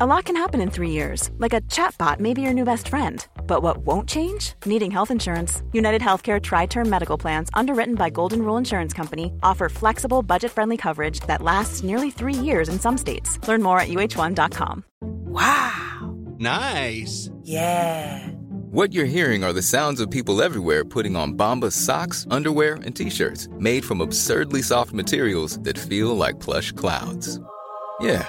A lot can happen in three years, like a chatbot may be your new best friend. But what won't change? Needing health insurance. United Healthcare Tri Term Medical Plans, underwritten by Golden Rule Insurance Company, offer flexible, budget friendly coverage that lasts nearly three years in some states. Learn more at uh1.com. Wow. Nice. Yeah. What you're hearing are the sounds of people everywhere putting on Bombas socks, underwear, and t-shirts made from absurdly soft materials that feel like plush clouds. Yeah,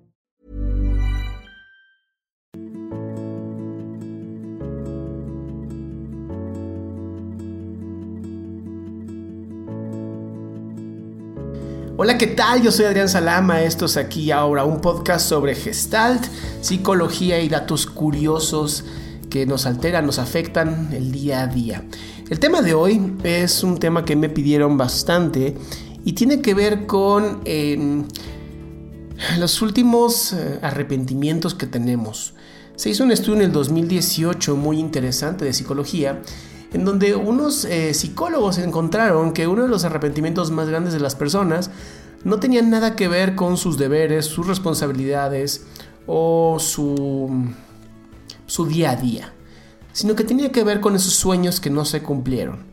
Hola, ¿qué tal? Yo soy Adrián Salama, esto es aquí ahora, un podcast sobre gestalt, psicología y datos curiosos que nos alteran, nos afectan el día a día. El tema de hoy es un tema que me pidieron bastante y tiene que ver con eh, los últimos eh, arrepentimientos que tenemos. Se hizo un estudio en el 2018 muy interesante de psicología en donde unos eh, psicólogos encontraron que uno de los arrepentimientos más grandes de las personas no tenían nada que ver con sus deberes, sus responsabilidades o su, su día a día, sino que tenía que ver con esos sueños que no se cumplieron.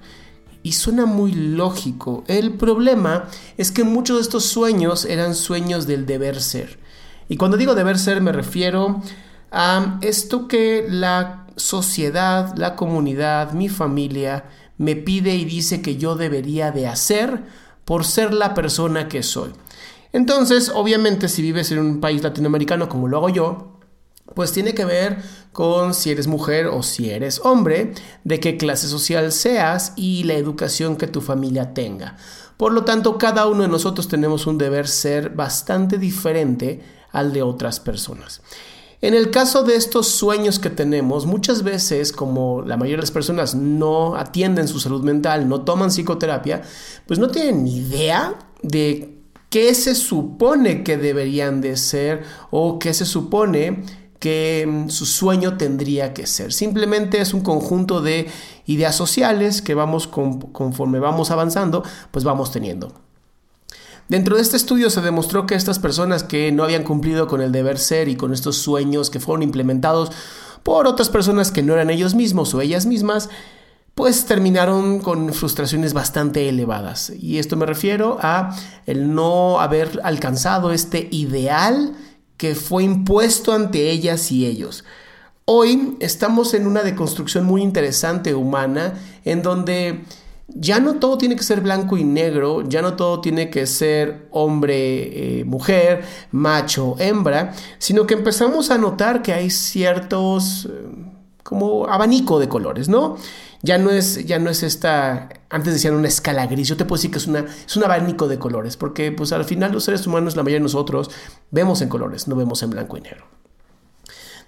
Y suena muy lógico. El problema es que muchos de estos sueños eran sueños del deber ser. Y cuando digo deber ser me refiero a esto que la sociedad, la comunidad, mi familia me pide y dice que yo debería de hacer por ser la persona que soy. Entonces, obviamente, si vives en un país latinoamericano como lo hago yo, pues tiene que ver con si eres mujer o si eres hombre, de qué clase social seas y la educación que tu familia tenga. Por lo tanto, cada uno de nosotros tenemos un deber ser bastante diferente al de otras personas. En el caso de estos sueños que tenemos, muchas veces, como la mayoría de las personas no atienden su salud mental, no toman psicoterapia, pues no tienen ni idea de qué se supone que deberían de ser o qué se supone que mm, su sueño tendría que ser. Simplemente es un conjunto de ideas sociales que vamos conforme vamos avanzando, pues vamos teniendo. Dentro de este estudio se demostró que estas personas que no habían cumplido con el deber ser y con estos sueños que fueron implementados por otras personas que no eran ellos mismos o ellas mismas, pues terminaron con frustraciones bastante elevadas. Y esto me refiero a el no haber alcanzado este ideal que fue impuesto ante ellas y ellos. Hoy estamos en una deconstrucción muy interesante humana en donde ya no todo tiene que ser blanco y negro, ya no todo tiene que ser hombre, eh, mujer, macho, hembra, sino que empezamos a notar que hay ciertos eh, como abanico de colores, ¿no? Ya no es, ya no es esta, antes decían una escala gris, yo te puedo decir que es, una, es un abanico de colores, porque pues al final los seres humanos, la mayoría de nosotros, vemos en colores, no vemos en blanco y negro.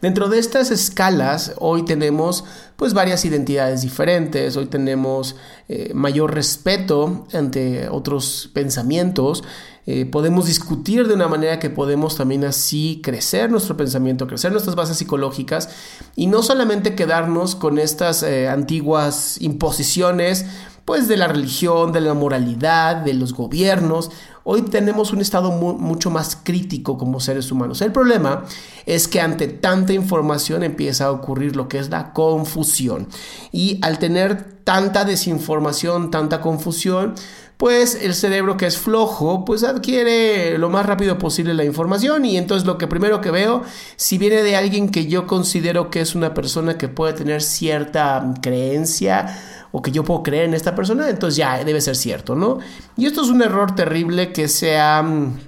Dentro de estas escalas, hoy tenemos pues varias identidades diferentes, hoy tenemos eh, mayor respeto ante otros pensamientos, eh, podemos discutir de una manera que podemos también así crecer nuestro pensamiento, crecer nuestras bases psicológicas y no solamente quedarnos con estas eh, antiguas imposiciones pues de la religión, de la moralidad, de los gobiernos. Hoy tenemos un estado mucho más crítico como seres humanos. El problema es que ante tanta información empieza a ocurrir lo que es la confusión. Y al tener tanta desinformación, tanta confusión, pues el cerebro que es flojo, pues adquiere lo más rápido posible la información y entonces lo que primero que veo, si viene de alguien que yo considero que es una persona que puede tener cierta creencia, o que yo puedo creer en esta persona, entonces ya debe ser cierto, ¿no? Y esto es un error terrible que se ha mm,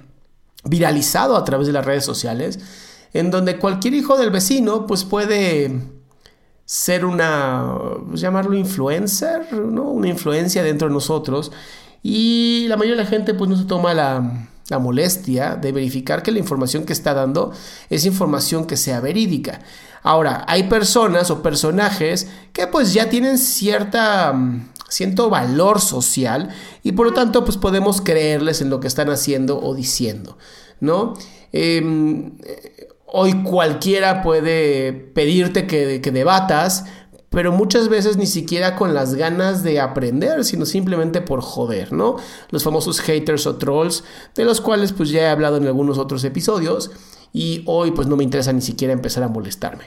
viralizado a través de las redes sociales, en donde cualquier hijo del vecino pues puede ser una, pues, llamarlo influencer, ¿no? Una influencia dentro de nosotros y la mayoría de la gente pues no se toma la, la molestia de verificar que la información que está dando es información que sea verídica. Ahora, hay personas o personajes que pues ya tienen cierta mm, cierto valor social y por lo tanto pues podemos creerles en lo que están haciendo o diciendo, ¿no? Em, hoy cualquiera puede pedirte que, que debatas, pero muchas veces ni siquiera con las ganas de aprender, sino simplemente por joder, ¿no? Los famosos haters o trolls, de los cuales pues ya he hablado en algunos otros episodios y hoy pues no me interesa ni siquiera empezar a molestarme.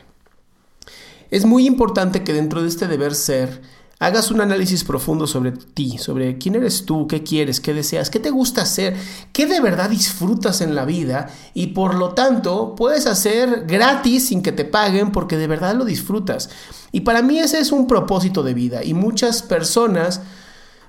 Es muy importante que dentro de este deber ser hagas un análisis profundo sobre ti, sobre quién eres tú, qué quieres, qué deseas, qué te gusta hacer, qué de verdad disfrutas en la vida y por lo tanto puedes hacer gratis sin que te paguen porque de verdad lo disfrutas. Y para mí ese es un propósito de vida y muchas personas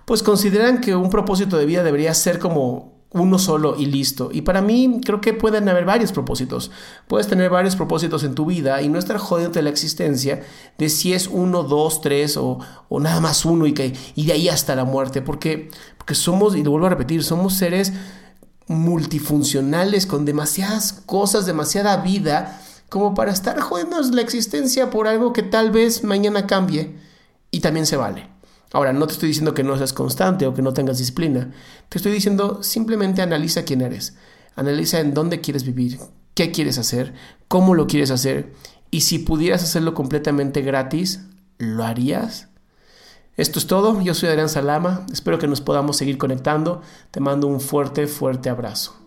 pues consideran que un propósito de vida debería ser como uno solo y listo. Y para mí creo que pueden haber varios propósitos. Puedes tener varios propósitos en tu vida y no estar jodiendo la existencia de si es uno, dos, tres o, nada más uno y, que, y de ahí hasta la muerte. Porque, porque somos, y lo vuelvo a repetir, somos seres multifuncionales con demasiadas cosas, demasiada vida como para estar jodiendo la existencia por algo que tal vez mañana cambie y también se vale. Ahora, no te estoy diciendo que no seas constante o que no tengas disciplina. Te estoy diciendo simplemente analiza quién eres. Analiza en dónde quieres vivir, qué quieres hacer, cómo lo quieres hacer y si pudieras hacerlo completamente gratis, ¿lo harías? Esto es todo. Yo soy Adrián Salama. Espero que nos podamos seguir conectando. Te mando un fuerte, fuerte abrazo.